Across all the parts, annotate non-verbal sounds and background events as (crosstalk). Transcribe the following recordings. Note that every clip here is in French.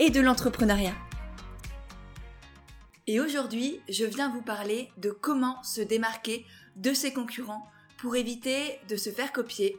et de l'entrepreneuriat. Et aujourd'hui, je viens vous parler de comment se démarquer de ses concurrents pour éviter de se faire copier.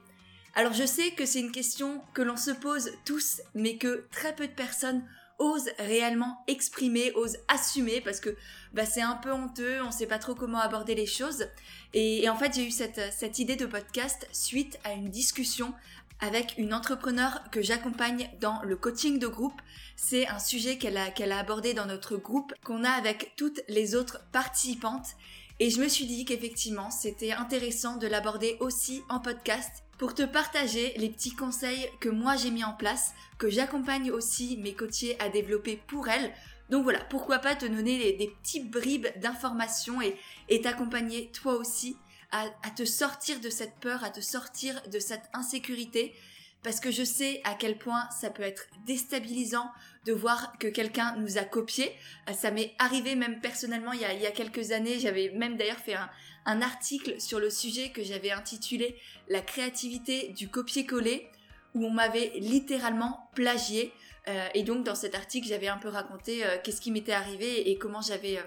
Alors je sais que c'est une question que l'on se pose tous, mais que très peu de personnes osent réellement exprimer, osent assumer, parce que bah, c'est un peu honteux, on ne sait pas trop comment aborder les choses. Et, en fait, j'ai eu cette, cette idée de podcast suite à une discussion avec une entrepreneur que j'accompagne dans le coaching de groupe. C'est un sujet qu'elle a, qu'elle a abordé dans notre groupe, qu'on a avec toutes les autres participantes. Et je me suis dit qu'effectivement, c'était intéressant de l'aborder aussi en podcast pour te partager les petits conseils que moi j'ai mis en place, que j'accompagne aussi mes coachés à développer pour elles. Donc voilà, pourquoi pas te donner des, petits bribes d'informations et, et t'accompagner toi aussi à, te sortir de cette peur, à te sortir de cette insécurité, parce que je sais à quel point ça peut être déstabilisant de voir que quelqu'un nous a copié. Euh, ça m'est arrivé même personnellement il y a, quelques années, j'avais même d'ailleurs fait un, article sur le sujet que j'avais intitulé La créativité du copier-coller, où on m'avait littéralement plagié. Euh, et donc dans cet article, j'avais un peu raconté euh, qu'est-ce qui m'était arrivé et comment j'avais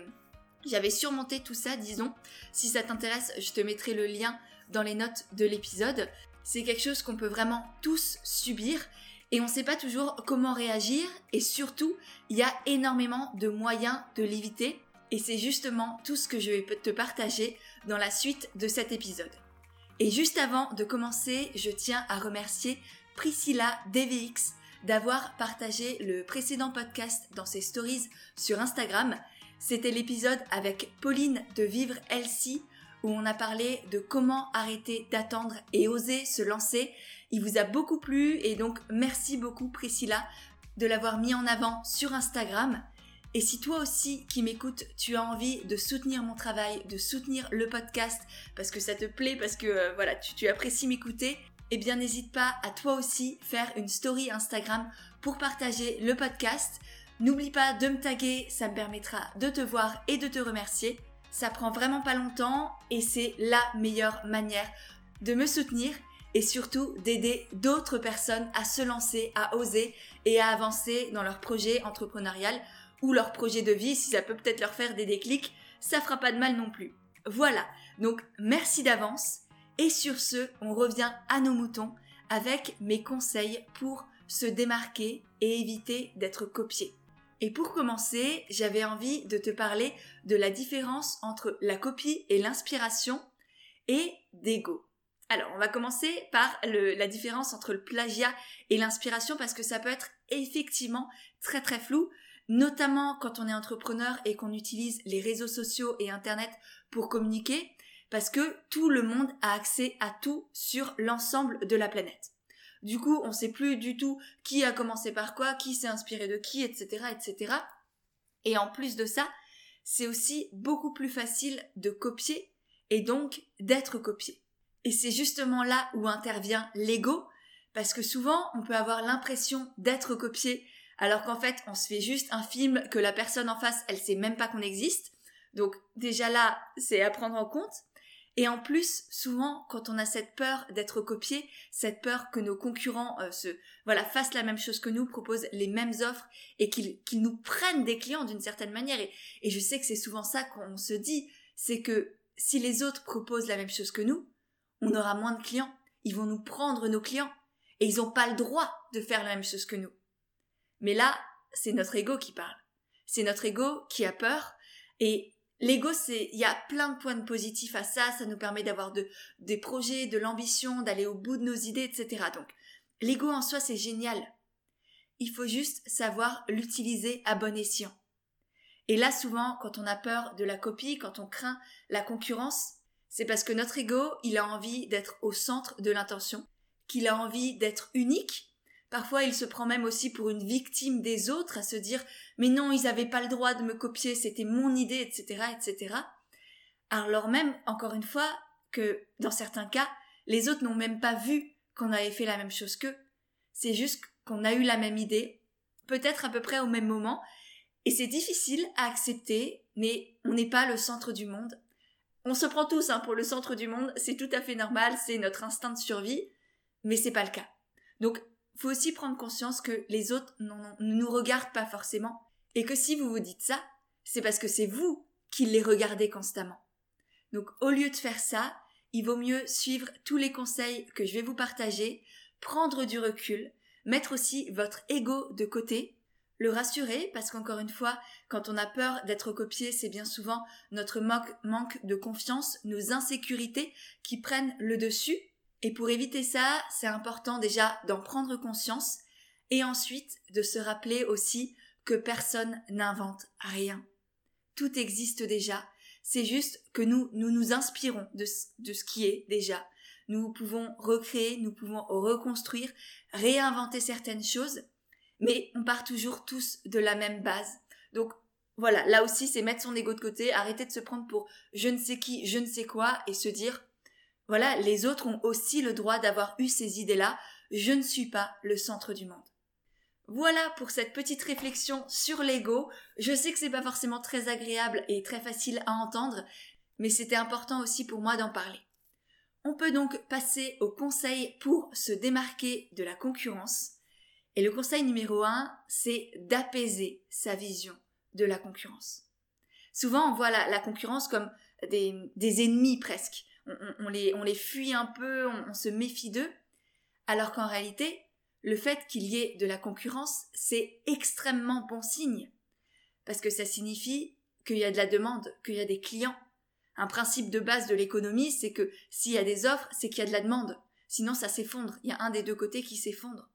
j'avais surmonté tout ça, disons. Si ça t'intéresse, je te mettrai le lien dans les notes de l'épisode. C'est quelque chose qu'on peut vraiment tous subir et on ne sait pas toujours comment réagir et surtout, il y a énormément de moyens de l'éviter et c'est justement tout ce que je vais te partager dans la suite de cet épisode. Et juste avant de commencer, je tiens à remercier Priscilla DVX d'avoir partagé le précédent podcast dans ses stories sur Instagram c'était l'épisode avec Pauline de Vivre Elsie où on a parlé de comment arrêter d'attendre et oser se lancer. Il vous a beaucoup plu et donc merci beaucoup Priscilla de l'avoir mis en avant sur Instagram. Et si toi aussi qui m'écoutes, tu as envie de soutenir mon travail, de soutenir le podcast parce que ça te plaît, parce que euh, voilà, tu, tu apprécies m'écouter, eh bien n'hésite pas à toi aussi faire une story Instagram pour partager le podcast. N'oublie pas de me taguer, ça me permettra de te voir et de te remercier. Ça prend vraiment pas longtemps et c'est la meilleure manière de me soutenir et surtout d'aider d'autres personnes à se lancer, à oser et à avancer dans leur projet entrepreneurial ou leur projet de vie si ça peut peut-être leur faire des déclics, ça fera pas de mal non plus. Voilà, donc merci d'avance et sur ce, on revient à nos moutons avec mes conseils pour se démarquer et éviter d'être copié. Et pour commencer, j'avais envie de te parler de la différence entre la copie et l'inspiration et d'ego. Alors, on va commencer par la différence entre le plagiat et l'inspiration parce que ça peut être effectivement très très flou, notamment quand on est entrepreneur et qu'on utilise les réseaux sociaux et Internet pour communiquer, parce que tout le monde a accès à tout sur l'ensemble de la planète. Du coup, on sait plus du tout qui a commencé par quoi, qui s'est inspiré de qui, etc., etc. Et en plus de ça, c'est aussi beaucoup plus facile de copier et donc d'être copié. Et c'est justement là où intervient l'ego, parce que souvent on peut avoir l'impression d'être copié, alors qu'en fait on se fait juste un film que la personne en face, elle sait même pas qu'on existe. Donc déjà là, c'est à prendre en compte. Et en plus, souvent, quand on a cette peur d'être copié, cette peur que nos concurrents euh, se, voilà, fassent la même chose que nous, proposent les mêmes offres et qu'ils nous prennent des clients d'une certaine manière. Et, et je sais que c'est souvent ça qu'on se dit, c'est que si les autres proposent la même chose que nous, on aura moins de clients. Ils vont nous prendre nos clients. Et ils n'ont pas le droit de faire la même chose que nous. Mais là, c'est notre ego qui parle. C'est notre ego qui a peur. Et L'ego, c'est, il y a plein de points positifs à ça, ça nous permet d'avoir de, des projets, de l'ambition, d'aller au bout de nos idées, etc. Donc, l'ego en soi, c'est génial. Il faut juste savoir l'utiliser à bon escient. Et là, souvent, quand on a peur de la copie, quand on craint la concurrence, c'est parce que notre ego, il a envie d'être au centre de l'intention, qu'il a envie d'être unique, Parfois, il se prend même aussi pour une victime des autres, à se dire mais non, ils n'avaient pas le droit de me copier, c'était mon idée, etc., etc. Alors même, encore une fois, que dans certains cas, les autres n'ont même pas vu qu'on avait fait la même chose qu'eux. C'est juste qu'on a eu la même idée, peut-être à peu près au même moment, et c'est difficile à accepter, mais on n'est pas le centre du monde. On se prend tous hein, pour le centre du monde, c'est tout à fait normal, c'est notre instinct de survie, mais c'est pas le cas. Donc, faut aussi prendre conscience que les autres ne nous regardent pas forcément, et que si vous vous dites ça, c'est parce que c'est vous qui les regardez constamment. Donc, au lieu de faire ça, il vaut mieux suivre tous les conseils que je vais vous partager, prendre du recul, mettre aussi votre ego de côté, le rassurer parce qu'encore une fois, quand on a peur d'être copié, c'est bien souvent notre manque de confiance, nos insécurités qui prennent le dessus. Et pour éviter ça, c'est important déjà d'en prendre conscience et ensuite de se rappeler aussi que personne n'invente rien. Tout existe déjà. C'est juste que nous, nous nous inspirons de ce qui est déjà. Nous pouvons recréer, nous pouvons reconstruire, réinventer certaines choses, mais on part toujours tous de la même base. Donc voilà, là aussi c'est mettre son ego de côté, arrêter de se prendre pour je ne sais qui, je ne sais quoi, et se dire voilà, les autres ont aussi le droit d'avoir eu ces idées-là, je ne suis pas le centre du monde. Voilà pour cette petite réflexion sur l'ego. Je sais que c'est pas forcément très agréable et très facile à entendre, mais c'était important aussi pour moi d'en parler. On peut donc passer au conseil pour se démarquer de la concurrence. Et le conseil numéro un, c'est d'apaiser sa vision de la concurrence. Souvent, on voit la, concurrence comme des, ennemis presque. On, les, on, les, fuit un peu, on, on se méfie d'eux. Alors qu'en réalité, le fait qu'il y ait de la concurrence, c'est extrêmement bon signe. Parce que ça signifie qu'il y a de la demande, qu'il y a des clients, un principe de base de l'économie, c'est que s'il y a des offres, c'est qu'il y a de la demande. Sinon, ça s'effondre. Il y a un des deux côtés qui s'effondre.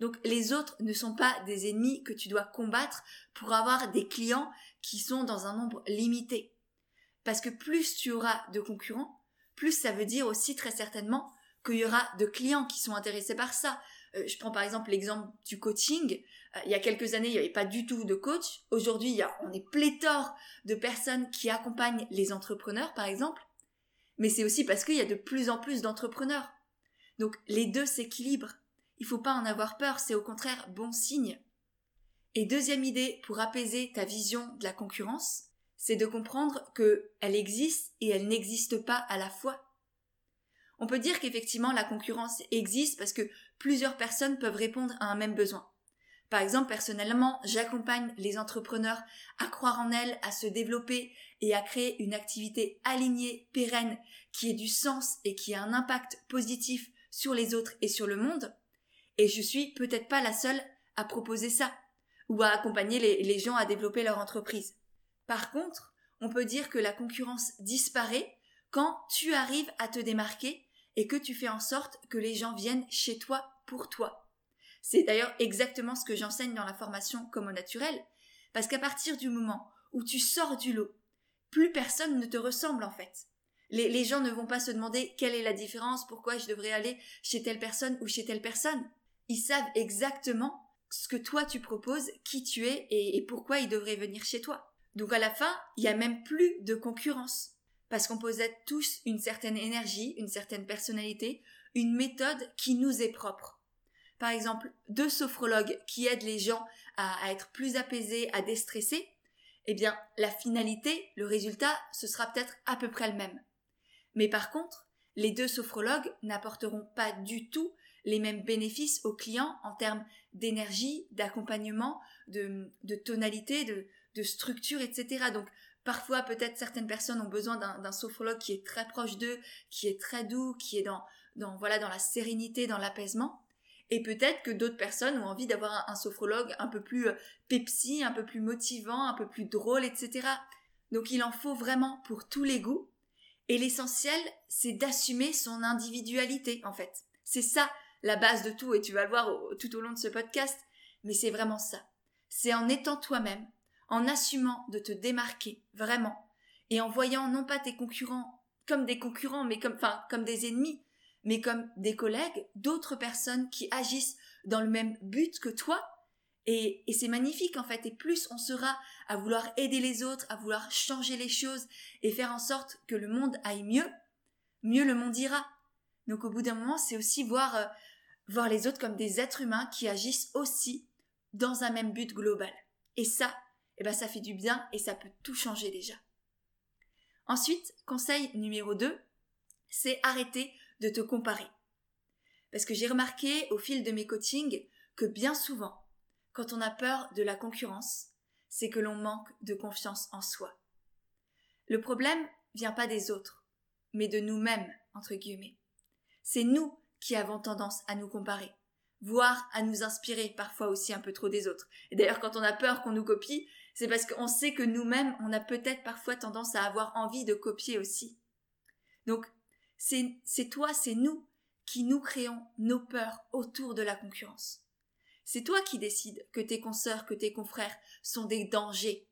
Donc, les autres ne sont pas des ennemis que tu dois combattre pour avoir des clients qui sont dans un nombre limité. Parce que plus tu auras de concurrents, plus ça veut dire aussi très certainement qu'il y aura de clients qui sont intéressés par ça. Euh, je prends par exemple l'exemple du coaching. Euh, il y a quelques années, il n'y avait pas du tout de coach. Aujourd'hui, on est pléthore de personnes qui accompagnent les entrepreneurs, par exemple. Mais c'est aussi parce qu'il y a de plus en plus d'entrepreneurs. Donc les deux s'équilibrent. Il ne faut pas en avoir peur, c'est au contraire bon signe. Et deuxième idée pour apaiser ta vision de la concurrence, c'est de comprendre qu'elle existe et elle n'existe pas à la fois. On peut dire qu'effectivement la concurrence existe parce que plusieurs personnes peuvent répondre à un même besoin. Par exemple, personnellement, j'accompagne les entrepreneurs à croire en elles, à se développer et à créer une activité alignée, pérenne, qui ait du sens et qui ait un impact positif sur les autres et sur le monde. Et je suis peut-être pas la seule à proposer ça ou à accompagner les, les gens à développer leur entreprise. Par contre, on peut dire que la concurrence disparaît quand tu arrives à te démarquer et que tu fais en sorte que les gens viennent chez toi pour toi. C'est d'ailleurs exactement ce que j'enseigne dans la formation comme au naturel, parce qu'à partir du moment où tu sors du lot, plus personne ne te ressemble en fait. Les, gens ne vont pas se demander quelle est la différence, pourquoi je devrais aller chez telle personne ou chez telle personne. Ils savent exactement ce que toi tu proposes, qui tu es et pourquoi ils devraient venir chez toi. Donc à la fin, il n'y a même plus de concurrence parce qu'on possède tous une certaine énergie, une certaine personnalité, une méthode qui nous est propre. Par exemple, deux sophrologues qui aident les gens à, être plus apaisés, à déstresser, eh bien, la finalité, le résultat, ce sera peut-être à peu près le même. Mais par contre, les deux sophrologues n'apporteront pas du tout les mêmes bénéfices aux clients en termes d'énergie, d'accompagnement, de, tonalité, de, de structure, etc. Donc, Parfois, peut-être certaines personnes ont besoin d'un sophrologue qui est très proche d'eux, qui est très doux, qui est dans, dans, voilà, dans la sérénité, dans l'apaisement. Et peut-être que d'autres personnes ont envie d'avoir un, sophrologue un peu plus euh, pepsi, un peu plus motivant, un peu plus drôle, etc. Donc il en faut vraiment pour tous les goûts. Et l'essentiel, c'est d'assumer son individualité, en fait. C'est ça la base de tout, et tu vas le voir tout au long de ce podcast, mais c'est vraiment ça. C'est en étant toi-même, en assumant de te démarquer vraiment et en voyant non pas tes concurrents comme des concurrents mais comme enfin comme des ennemis mais comme des collègues, d'autres personnes qui agissent dans le même but que toi. Et, c'est magnifique en fait. Et plus on sera à vouloir aider les autres, à vouloir changer les choses et faire en sorte que le monde aille mieux, mieux le monde ira. Donc au bout d'un moment, c'est aussi voir, euh, voir les autres comme des êtres humains qui agissent aussi dans un même but global. Et ça, eh ben ça fait du bien et ça peut tout changer déjà. Ensuite, conseil numéro 2, c'est arrêter de te comparer. Parce que j'ai remarqué au fil de mes coachings que bien souvent, quand on a peur de la concurrence, c'est que l'on manque de confiance en soi. Le problème vient pas des autres, mais de nous-mêmes, entre guillemets. C'est nous qui avons tendance à nous comparer, voire à nous inspirer parfois aussi un peu trop des autres. Et d'ailleurs, quand on a peur qu'on nous copie, c'est parce qu'on sait que nous-mêmes, on a peut-être parfois tendance à avoir envie de copier aussi. Donc, c'est toi, c'est nous qui nous créons nos peurs autour de la concurrence. C'est toi qui décides que tes consoeurs, que tes confrères sont des dangers.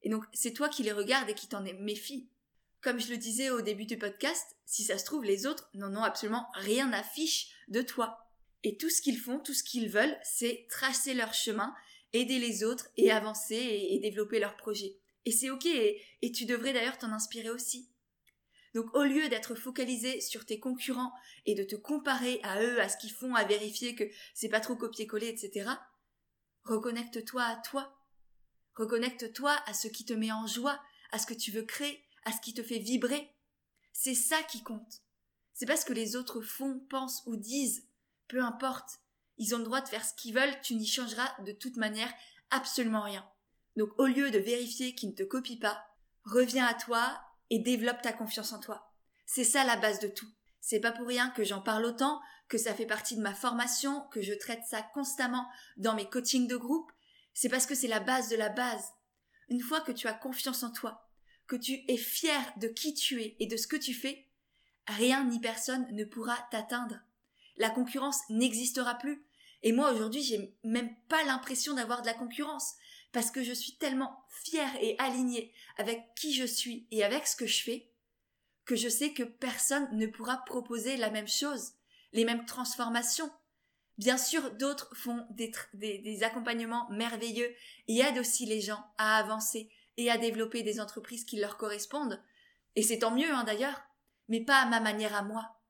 Et donc, c'est toi qui les regardes et qui t'en méfies. Comme je le disais au début du podcast, si ça se trouve, les autres n'en ont absolument rien à fiche de toi. Et tout ce qu'ils font, tout ce qu'ils veulent, c'est tracer leur chemin aider les autres et avancer et, développer leurs projets. Et c'est ok, et, tu devrais d'ailleurs t'en inspirer aussi. Donc au lieu d'être focalisé sur tes concurrents et de te comparer à eux, à ce qu'ils font, à vérifier que c'est pas trop copier-coller, etc., reconnecte-toi à toi. Reconnecte-toi à ce qui te met en joie, à ce que tu veux créer, à ce qui te fait vibrer. C'est ça qui compte. C'est pas ce que les autres font, pensent ou disent. Peu importe. Ils ont le droit de faire ce qu'ils veulent, tu n'y changeras de toute manière absolument rien. Donc au lieu de vérifier qu'ils ne te copient pas, reviens à toi et développe ta confiance en toi. C'est ça la base de tout. C'est pas pour rien que j'en parle autant, que ça fait partie de ma formation, que je traite ça constamment dans mes coachings de groupe. C'est parce que c'est la base de la base. Une fois que tu as confiance en toi, que tu es fier de qui tu es et de ce que tu fais, rien ni personne ne pourra t'atteindre la concurrence n'existera plus. Et moi aujourd'hui, j'ai même pas l'impression d'avoir de la concurrence parce que je suis tellement fière et alignée avec qui je suis et avec ce que je fais que je sais que personne ne pourra proposer la même chose, les mêmes transformations. Bien sûr, d'autres font des, accompagnements merveilleux et aident aussi les gens à avancer et à développer des entreprises qui leur correspondent. Et c'est tant mieux, hein, d'ailleurs, mais pas à ma manière à moi.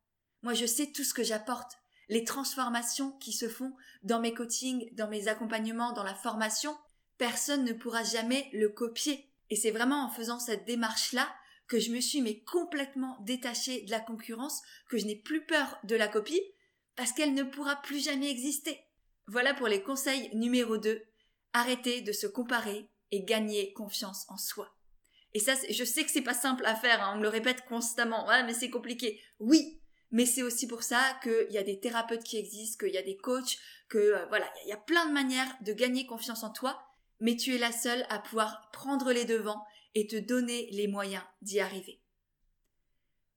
Moi, je sais tout ce que j'apporte, les transformations qui se font dans mes coachings, dans mes accompagnements, dans la formation. Personne ne pourra jamais le copier. Et c'est vraiment en faisant cette démarche-là que je me suis mais complètement détachée de la concurrence, que je n'ai plus peur de la copie, parce qu'elle ne pourra plus jamais exister. Voilà pour les conseils numéro 2. Arrêtez de se comparer et gagner confiance en soi. Et ça, je sais que c'est pas simple à faire, hein, on me le répète constamment. Ouais, mais c'est compliqué. Oui, mais c'est aussi pour ça qu'il y a des thérapeutes qui existent, qu'il y a des coachs, que euh, voilà, il y a plein de manières de gagner confiance en toi, mais tu es la seule à pouvoir prendre les devants et te donner les moyens d'y arriver.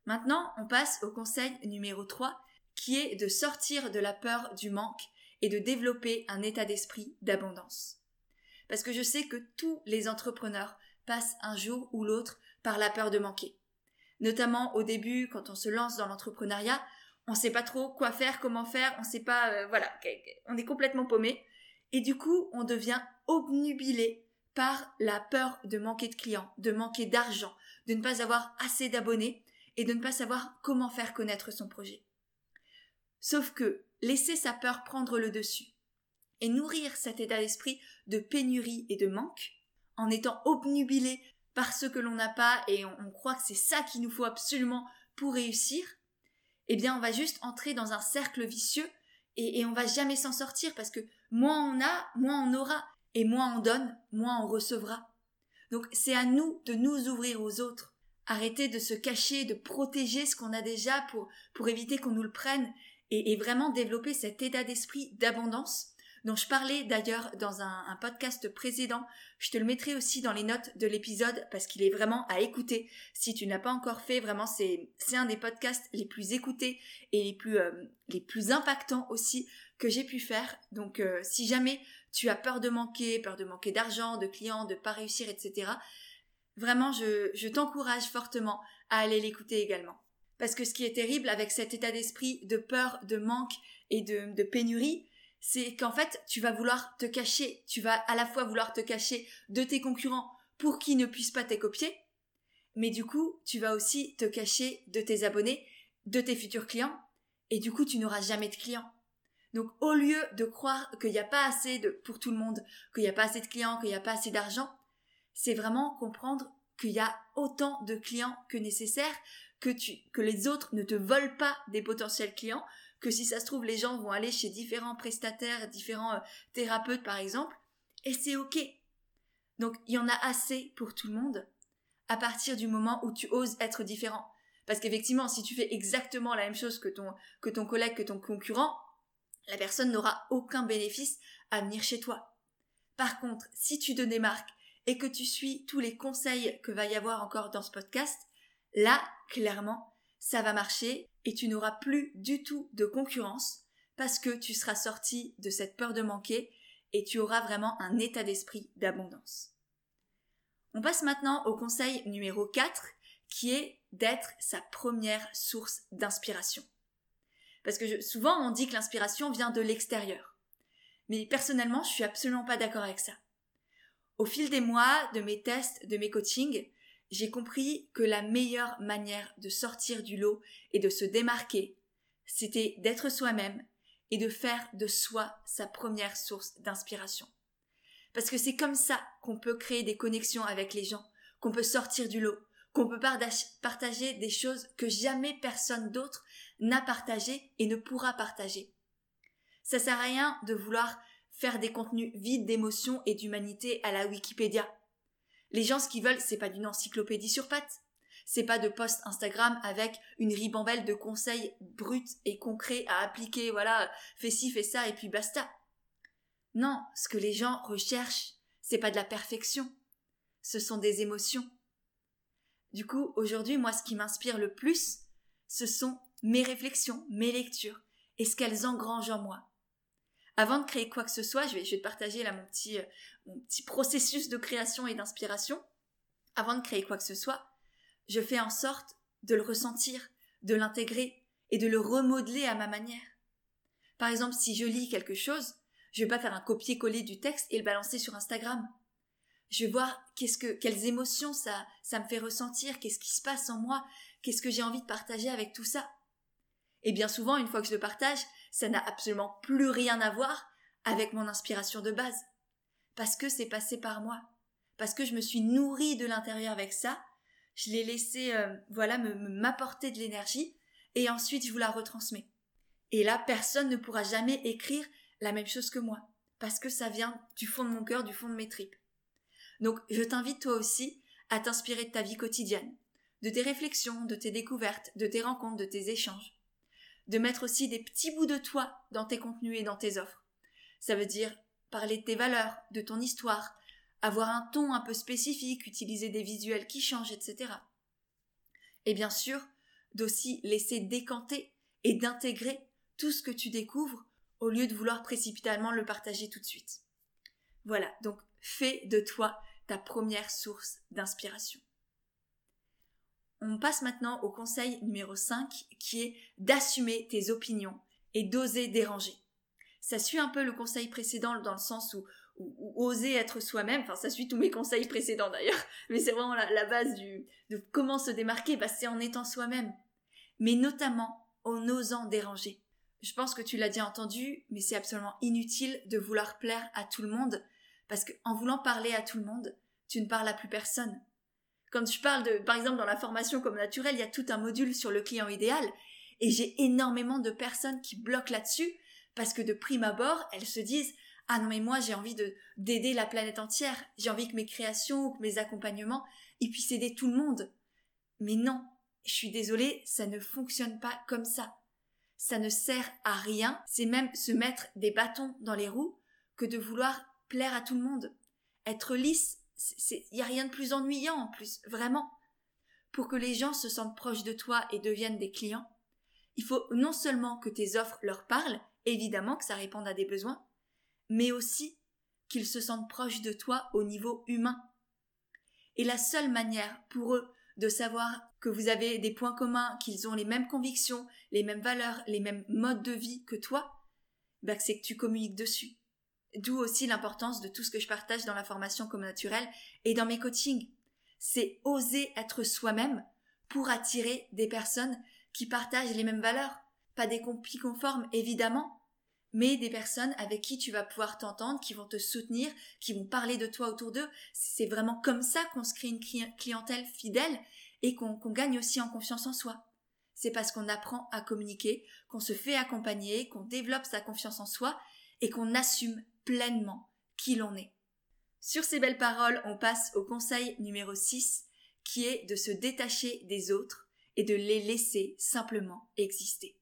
Maintenant, on passe au conseil numéro 3, qui est de sortir de la peur du manque et de développer un état d'esprit d'abondance. Parce que je sais que tous les entrepreneurs passent un jour ou l'autre par la peur de manquer notamment au début quand on se lance dans l'entrepreneuriat, on ne sait pas trop quoi faire, comment faire, on sait pas, euh, voilà, on est complètement paumé. Et du coup, on devient obnubilé par la peur de manquer de clients, de manquer d'argent, de ne pas avoir assez d'abonnés et de ne pas savoir comment faire connaître son projet. Sauf que laisser sa peur prendre le dessus et nourrir cet état d'esprit de pénurie et de manque, en étant obnubilé parce que l'on n'a pas et on, croit que c'est ça qu'il nous faut absolument pour réussir, eh bien on va juste entrer dans un cercle vicieux et, on va jamais s'en sortir parce que moins on a, moins on aura et moins on donne, moins on recevra. Donc c'est à nous de nous ouvrir aux autres. Arrêter de se cacher, de protéger ce qu'on a déjà pour, éviter qu'on nous le prenne et vraiment développer cet état d'esprit d'abondance dont je parlais d'ailleurs dans un, podcast précédent. Je te le mettrai aussi dans les notes de l'épisode parce qu'il est vraiment à écouter. Si tu n'as pas encore fait, vraiment c'est un des podcasts les plus écoutés et les plus euh, les plus impactants aussi que j'ai pu faire. Donc euh, si jamais tu as peur de manquer, peur de manquer d'argent, de clients, de pas réussir, etc. Vraiment, je, je t'encourage fortement à aller l'écouter également. Parce que ce qui est terrible avec cet état d'esprit de peur, de manque et de, de pénurie, c'est qu'en fait, tu vas vouloir te cacher, tu vas à la fois vouloir te cacher de tes concurrents pour qu'ils ne puissent pas t'écopier, mais du coup, tu vas aussi te cacher de tes abonnés, de tes futurs clients, et du coup, tu n'auras jamais de clients. Donc, au lieu de croire qu'il n'y a pas assez de, pour tout le monde, qu'il n'y a pas assez de clients, qu'il n'y a pas assez d'argent, c'est vraiment comprendre qu'il y a autant de clients que nécessaire, que tu, que les autres ne te volent pas des potentiels clients, que si ça se trouve, les gens vont aller chez différents prestataires, différents euh, thérapeutes par exemple, et c'est ok. Donc il y en a assez pour tout le monde à partir du moment où tu oses être différent. Parce qu'effectivement, si tu fais exactement la même chose que ton, que ton collègue, que ton concurrent, la personne n'aura aucun bénéfice à venir chez toi. Par contre, si tu te démarques et que tu suis tous les conseils que va y avoir encore dans ce podcast, là, clairement, ça va marcher et tu n'auras plus du tout de concurrence parce que tu seras sorti de cette peur de manquer et tu auras vraiment un état d'esprit d'abondance. On passe maintenant au conseil numéro 4 qui est d'être sa première source d'inspiration. Parce que souvent on dit que l'inspiration vient de l'extérieur. Mais personnellement, je suis absolument pas d'accord avec ça. Au fil des mois, de mes tests, de mes coachings, j'ai compris que la meilleure manière de sortir du lot et de se démarquer, c'était d'être soi-même et de faire de soi sa première source d'inspiration. Parce que c'est comme ça qu'on peut créer des connexions avec les gens, qu'on peut sortir du lot, qu'on peut partager des choses que jamais personne d'autre n'a partagées et ne pourra partager. Ça sert à rien de vouloir faire des contenus vides d'émotions et d'humanité à la Wikipédia. Les gens, ce qu'ils veulent, c'est pas d'une encyclopédie sur pattes. C'est pas de posts Instagram avec une ribambelle de conseils bruts et concrets à appliquer, voilà, fais ci, fais ça, et puis basta. Non, ce que les gens recherchent, c'est pas de la perfection. Ce sont des émotions. Du coup, aujourd'hui, moi, ce qui m'inspire le plus, ce sont mes réflexions, mes lectures, et ce qu'elles engrangent en moi. Avant de créer quoi que ce soit, je vais, te partager là mon petit, euh, mon petit processus de création et d'inspiration. Avant de créer quoi que ce soit, je fais en sorte de le ressentir, de l'intégrer et de le remodeler à ma manière. Par exemple, si je lis quelque chose, je vais pas faire un copier-coller du texte et le balancer sur Instagram. Je vais voir qu'est-ce que, quelles émotions ça, ça me fait ressentir, qu'est-ce qui se passe en moi, qu'est-ce que j'ai envie de partager avec tout ça. Et bien souvent, une fois que je le partage, ça n'a absolument plus rien à voir avec mon inspiration de base. Parce que c'est passé par moi. Parce que je me suis nourrie de l'intérieur avec ça. Je l'ai laissé, euh, voilà, m'apporter de l'énergie. Et ensuite, je vous la retransmets. Et là, personne ne pourra jamais écrire la même chose que moi. Parce que ça vient du fond de mon cœur, du fond de mes tripes. Donc, je t'invite toi aussi à t'inspirer de ta vie quotidienne, de tes réflexions, de tes découvertes, de tes rencontres, de tes échanges de mettre aussi des petits bouts de toi dans tes contenus et dans tes offres. Ça veut dire parler de tes valeurs, de ton histoire, avoir un ton un peu spécifique, utiliser des visuels qui changent, etc. Et bien sûr, d'aussi laisser décanter et d'intégrer tout ce que tu découvres au lieu de vouloir précipitamment le partager tout de suite. Voilà, donc fais de toi ta première source d'inspiration. On passe maintenant au conseil numéro 5 qui est d'assumer tes opinions et d'oser déranger. Ça suit un peu le conseil précédent dans le sens où, oser être soi-même, enfin ça suit tous mes conseils précédents d'ailleurs, (laughs) mais c'est vraiment la, base du, de comment se démarquer, bah, c'est en étant soi-même, mais notamment en osant déranger. Je pense que tu l'as déjà entendu, mais c'est absolument inutile de vouloir plaire à tout le monde, parce qu'en voulant parler à tout le monde, tu ne parles à plus personne. Quand je parle de, par exemple, dans la formation comme naturelle, il y a tout un module sur le client idéal, et j'ai énormément de personnes qui bloquent là-dessus, parce que de prime abord, elles se disent, ah non mais moi j'ai envie de d'aider la planète entière, j'ai envie que mes créations ou que mes accompagnements, ils puissent aider tout le monde. Mais non, je suis désolée, ça ne fonctionne pas comme ça. Ça ne sert à rien, c'est même se mettre des bâtons dans les roues que de vouloir plaire à tout le monde. Être lisse, il n'y a rien de plus ennuyant en plus, vraiment. Pour que les gens se sentent proches de toi et deviennent des clients, il faut non seulement que tes offres leur parlent, évidemment que ça réponde à des besoins, mais aussi qu'ils se sentent proches de toi au niveau humain. Et la seule manière pour eux de savoir que vous avez des points communs, qu'ils ont les mêmes convictions, les mêmes valeurs, les mêmes modes de vie que toi, bah, c'est que tu communiques dessus. D'où aussi l'importance de tout ce que je partage dans la formation comme naturelle et dans mes coachings. C'est oser être soi-même pour attirer des personnes qui partagent les mêmes valeurs. Pas des compis conformes, évidemment, mais des personnes avec qui tu vas pouvoir t'entendre, qui vont te soutenir, qui vont parler de toi autour d'eux. C'est vraiment comme ça qu'on se crée une clientèle fidèle et qu'on gagne aussi en confiance en soi. C'est parce qu'on apprend à communiquer, qu'on se fait accompagner, qu'on développe sa confiance en soi et qu'on assume pleinement qui l'on est. Sur ces belles paroles, on passe au conseil numéro 6 qui est de se détacher des autres et de les laisser simplement exister.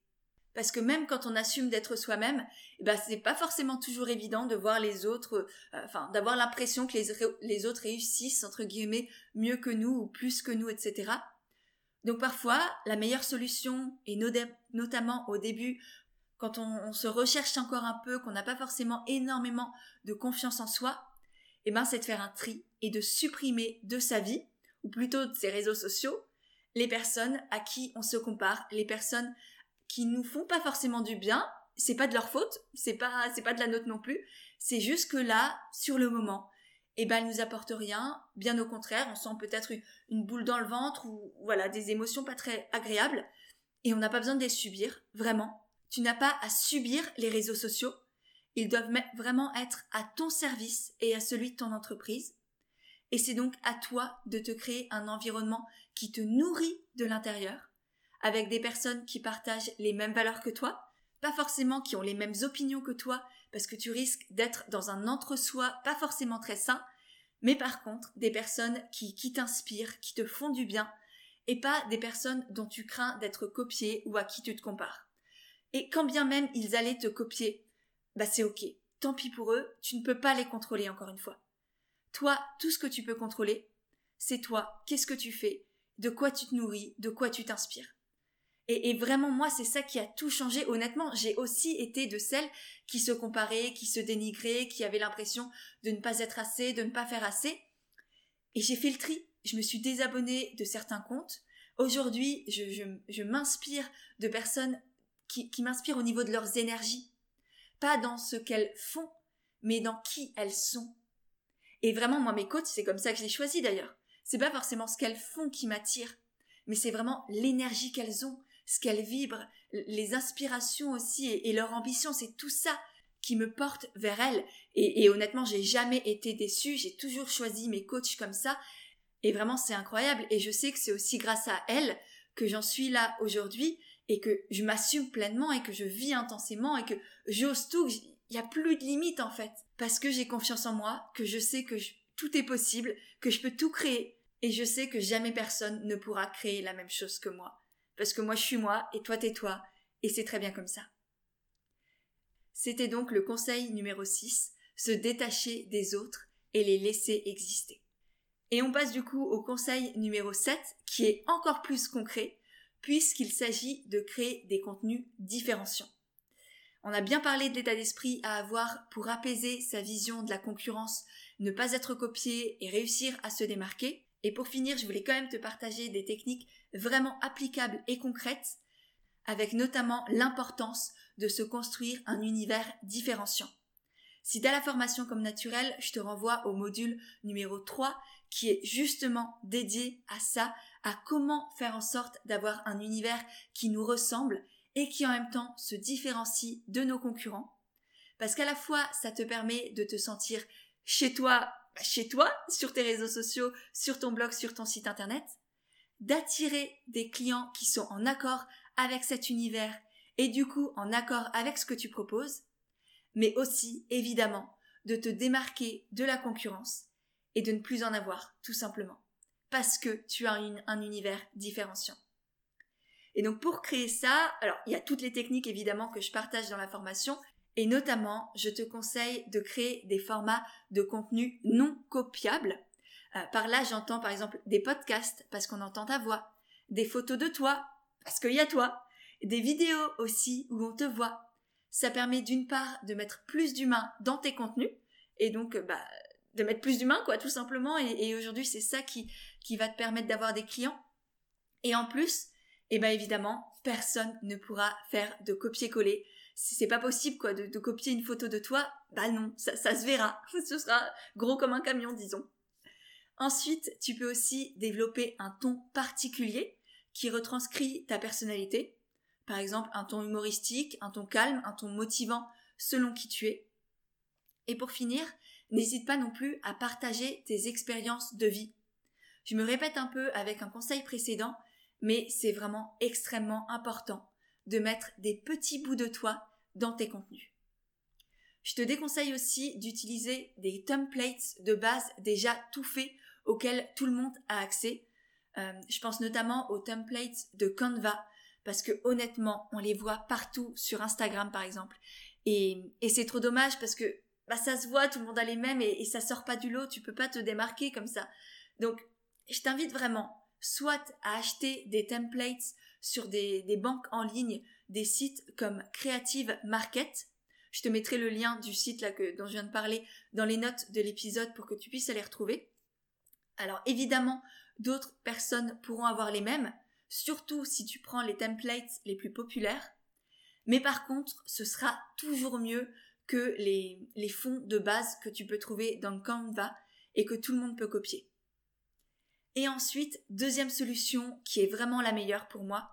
Parce que même quand on assume d'être soi-même, eh ben c'est pas forcément toujours évident de voir les autres, euh, enfin d'avoir l'impression que les, les autres réussissent entre guillemets mieux que nous ou plus que nous, etc. Donc parfois, la meilleure solution, et notamment au début, quand on, se recherche encore un peu, qu'on n'a pas forcément énormément de confiance en soi, eh ben c'est de faire un tri et de supprimer de sa vie, ou plutôt de ses réseaux sociaux, les personnes à qui on se compare, les personnes qui nous font pas forcément du bien, c'est pas de leur faute, c'est pas c'est pas de la nôtre non plus, c'est juste que là, sur le moment, eh ben nous apportent rien, bien au contraire, on sent peut-être une, boule dans le ventre ou voilà, des émotions pas très agréables. Et on n'a pas besoin de les subir, vraiment. Tu n'as pas à subir les réseaux sociaux, ils doivent vraiment être à ton service et à celui de ton entreprise. Et c'est donc à toi de te créer un environnement qui te nourrit de l'intérieur avec des personnes qui partagent les mêmes valeurs que toi, pas forcément qui ont les mêmes opinions que toi, parce que tu risques d'être dans un entre-soi pas forcément très sain, mais par contre des personnes qui, qui t'inspirent, qui te font du bien, et pas des personnes dont tu crains d'être copié ou à qui tu te compares. Et quand bien même ils allaient te copier, bah c'est ok. Tant pis pour eux, tu ne peux pas les contrôler encore une fois. Toi, tout ce que tu peux contrôler, c'est toi, qu'est-ce que tu fais, de quoi tu te nourris, de quoi tu t'inspires? Et, vraiment, moi, c'est ça qui a tout changé. Honnêtement, j'ai aussi été de celles qui se comparaient, qui se dénigraient, qui avaient l'impression de ne pas être assez, de ne pas faire assez. Et j'ai fait le tri. Je me suis désabonnée de certains comptes. Aujourd'hui, je, m'inspire de personnes qui, m'inspirent au niveau de leurs énergies. Pas dans ce qu'elles font, mais dans qui elles sont. Et vraiment, moi, mes coachs, c'est comme ça que je les choisis d'ailleurs. C'est pas forcément ce qu'elles font qui m'attire, mais c'est vraiment l'énergie qu'elles ont, ce qu'elles vibrent, les inspirations aussi et, leur ambition, c'est tout ça qui me porte vers elles. Et, et honnêtement, j'ai jamais été déçue, j'ai toujours choisi mes coachs comme ça. Et vraiment, c'est incroyable. Et je sais que c'est aussi grâce à elles que j'en suis là aujourd'hui et que je m'assume pleinement et que je vis intensément et que j'ose tout. Il n'y a plus de limites en fait. Parce que j'ai confiance en moi, que je sais que tout est possible, que je peux tout créer. Et je sais que jamais personne ne pourra créer la même chose que moi parce que moi je suis moi et toi t'es toi, et c'est très bien comme ça. C'était donc le conseil numéro 6, se détacher des autres et les laisser exister. Et on passe du coup au conseil numéro 7, qui est encore plus concret, puisqu'il s'agit de créer des contenus différenciants. On a bien parlé de l'état d'esprit à avoir pour apaiser sa vision de la concurrence, ne pas être copié et réussir à se démarquer. Et pour finir, je voulais quand même te partager des techniques vraiment applicables et concrètes, avec notamment l'importance de se construire un univers différenciant. Si tu as la formation comme naturelle, je te renvoie au module numéro 3 qui est justement dédié à ça, à comment faire en sorte d'avoir un univers qui nous ressemble et qui en même temps se différencie de nos concurrents. Parce qu'à la fois, ça te permet de te sentir chez toi, chez toi, sur tes réseaux sociaux, sur ton blog, sur ton site internet, d'attirer des clients qui sont en accord avec cet univers et du coup en accord avec ce que tu proposes, mais aussi évidemment de te démarquer de la concurrence et de ne plus en avoir tout simplement parce que tu as un univers différenciant. Et donc pour créer ça, alors il y a toutes les techniques évidemment que je partage dans la formation et notamment je te conseille de créer des formats de contenu non copiables euh, par là, j'entends par exemple des podcasts parce qu'on entend ta voix, des photos de toi parce qu'il y a toi, des vidéos aussi où on te voit. Ça permet d'une part de mettre plus d'humains dans tes contenus et donc bah, de mettre plus d'humains quoi tout simplement et, aujourd'hui c'est ça qui, qui va te permettre d'avoir des clients. Et en plus, eh ben évidemment, personne ne pourra faire de copier-coller. c'est pas possible quoi de, copier une photo de toi. Bah non, ça, ça se verra. (laughs) Ce sera gros comme un camion, disons. Ensuite, tu peux aussi développer un ton particulier qui retranscrit ta personnalité. Par exemple, un ton humoristique, un ton calme, un ton motivant selon qui tu es. Et pour finir, n'hésite pas non plus à partager tes expériences de vie. Je me répète un peu avec un conseil précédent, mais c'est vraiment extrêmement important de mettre des petits bouts de toi dans tes contenus. Je te déconseille aussi d'utiliser des templates de base déjà tout faits auxquels tout le monde a accès. Euh, je pense notamment aux templates de Canva parce que honnêtement, on les voit partout sur Instagram par exemple. Et, c'est trop dommage parce que bah, ça se voit, tout le monde a les mêmes et, et ça sort pas du lot, tu peux pas te démarquer comme ça. Donc, je t'invite vraiment soit à acheter des templates sur des, banques en ligne, des sites comme Creative Market. Je te mettrai le lien du site dont je viens de parler dans les notes de l'épisode pour que tu puisses aller retrouver. Alors évidemment, d'autres personnes pourront avoir les mêmes, surtout si tu prends les templates les plus populaires. Mais par contre, ce sera toujours mieux que les, les fonds de base que tu peux trouver dans Canva et que tout le monde peut copier. Et ensuite, deuxième solution qui est vraiment la meilleure pour moi,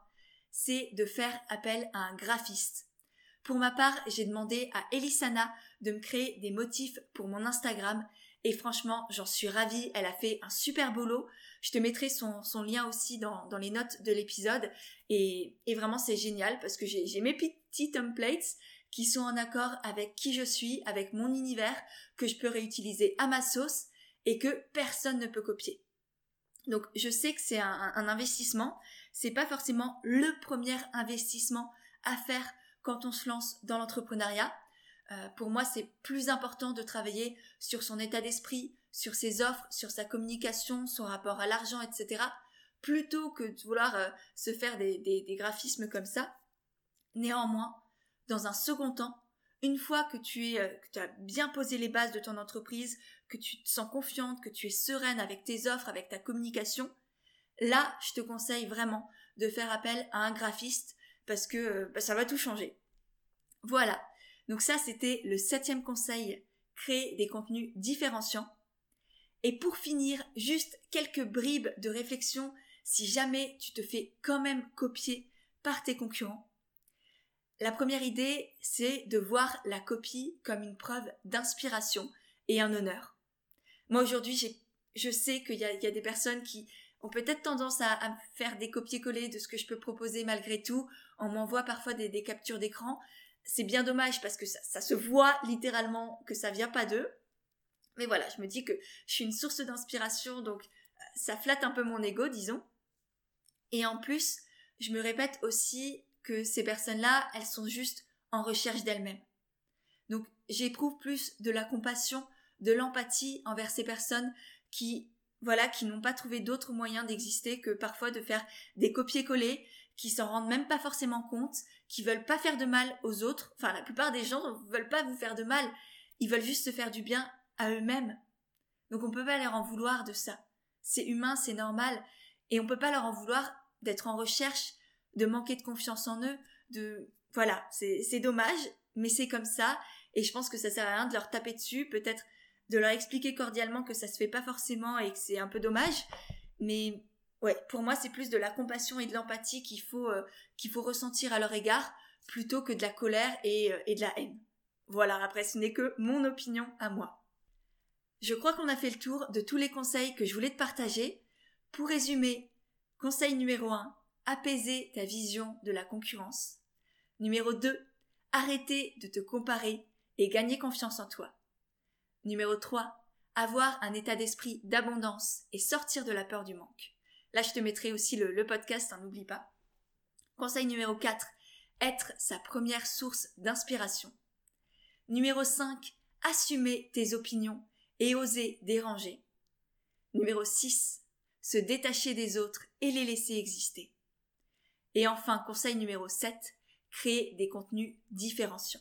c'est de faire appel à un graphiste. Pour ma part, j'ai demandé à Elisana de me créer des motifs pour mon Instagram et franchement, j'en suis ravie. Elle a fait un super boulot. Je te mettrai son, lien aussi dans, les notes de l'épisode. Et, vraiment, c'est génial parce que j'ai mes petits templates qui sont en accord avec qui je suis, avec mon univers, que je peux réutiliser à ma sauce et que personne ne peut copier. Donc je sais que c'est un, investissement, c'est pas forcément le premier investissement à faire quand on se lance dans l'entrepreneuriat. Euh, pour moi, c'est plus important de travailler sur son état d'esprit, sur ses offres, sur sa communication, son rapport à l'argent, etc., plutôt que de vouloir euh, se faire des, graphismes comme ça. Néanmoins, dans un second temps, une fois que tu, euh, que tu as bien posé les bases de ton entreprise, que tu te sens confiante, que tu es sereine avec tes offres, avec ta communication, là, je te conseille vraiment de faire appel à un graphiste parce que euh, bah, ça va tout changer. Voilà. Donc ça, c'était le septième conseil, créer des contenus différenciants. Et pour finir, juste quelques bribes de réflexion si jamais tu te fais quand même copier par tes concurrents. La première idée, c'est de voir la copie comme une preuve d'inspiration et un honneur. Moi aujourd'hui, je sais qu'il y, a, des personnes qui ont peut-être tendance à, faire des copier-coller de ce que je peux proposer malgré tout. On m'envoie parfois des, captures d'écran. C'est bien dommage parce que ça, se voit littéralement que ça vient pas d'eux. Mais voilà, je me dis que je suis une source d'inspiration, donc euh, ça flatte un peu mon ego, disons. Et en plus, je me répète aussi que ces personnes-là, elles sont juste en recherche d'elles-mêmes. Donc j'éprouve plus de la compassion, de l'empathie envers ces personnes qui voilà, qui n'ont pas trouvé d'autres moyens d'exister que parfois de faire des copier-coller, qui s'en rendent même pas forcément compte, qui veulent pas faire de mal aux autres. Enfin, la plupart des gens veulent pas vous faire de mal, ils veulent juste se faire du bien à eux-mêmes. Donc on peut pas leur en vouloir de ça. C'est humain, c'est normal, et on peut pas leur en vouloir d'être en recherche de manquer de confiance en eux, de voilà, c'est dommage, mais c'est comme ça, et je pense que ça sert à rien de leur taper dessus, peut-être de leur expliquer cordialement que ça se fait pas forcément et que c'est un peu dommage, mais ouais, pour moi c'est plus de la compassion et de l'empathie qu'il faut euh, qu'il faut ressentir à leur égard plutôt que de la colère et, euh, et de la haine. Voilà, après ce n'est que mon opinion à moi. Je crois qu'on a fait le tour de tous les conseils que je voulais te partager. Pour résumer, conseil numéro 1, apaiser ta vision de la concurrence. Numéro 2, arrêter de te comparer et gagner confiance en toi. Numéro 3, avoir un état d'esprit d'abondance et sortir de la peur du manque. Là, je te mettrai aussi le, podcast, hein, n'oublie pas. Conseil numéro 4, être sa première source d'inspiration. Numéro 5, assumer tes opinions et oser déranger. Numéro 6, se détacher des autres et les laisser exister. Et enfin, conseil numéro 7, créer des contenus différenciants.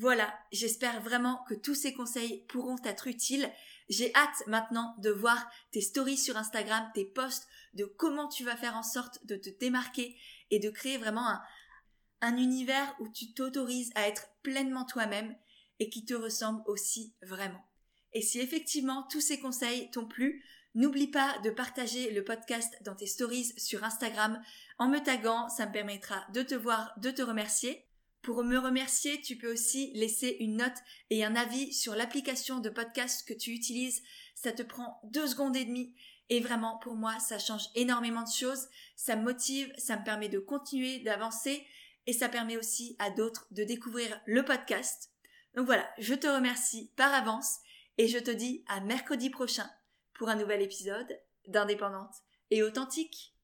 Voilà, j'espère vraiment que tous ces conseils pourront être utiles. J'ai hâte maintenant de voir tes stories sur Instagram, tes posts, de comment tu vas faire en sorte de te démarquer et de créer vraiment un univers où tu t'autorises à être pleinement toi-même et qui te ressemble aussi vraiment. Et si effectivement tous ces conseils t'ont plu, n'oublie pas de partager le podcast dans tes stories sur Instagram en me taguant, ça me permettra de te voir, de te remercier. Pour me remercier, tu peux aussi laisser une note et un avis sur l'application de podcast que tu utilises. Ça te prend deux secondes et demie et vraiment pour moi ça change énormément de choses. Ça me motive, ça me permet de continuer, d'avancer et ça permet aussi à d'autres de découvrir le podcast. Donc voilà, je te remercie par avance et je te dis à mercredi prochain pour un nouvel épisode d'Indépendante et authentique.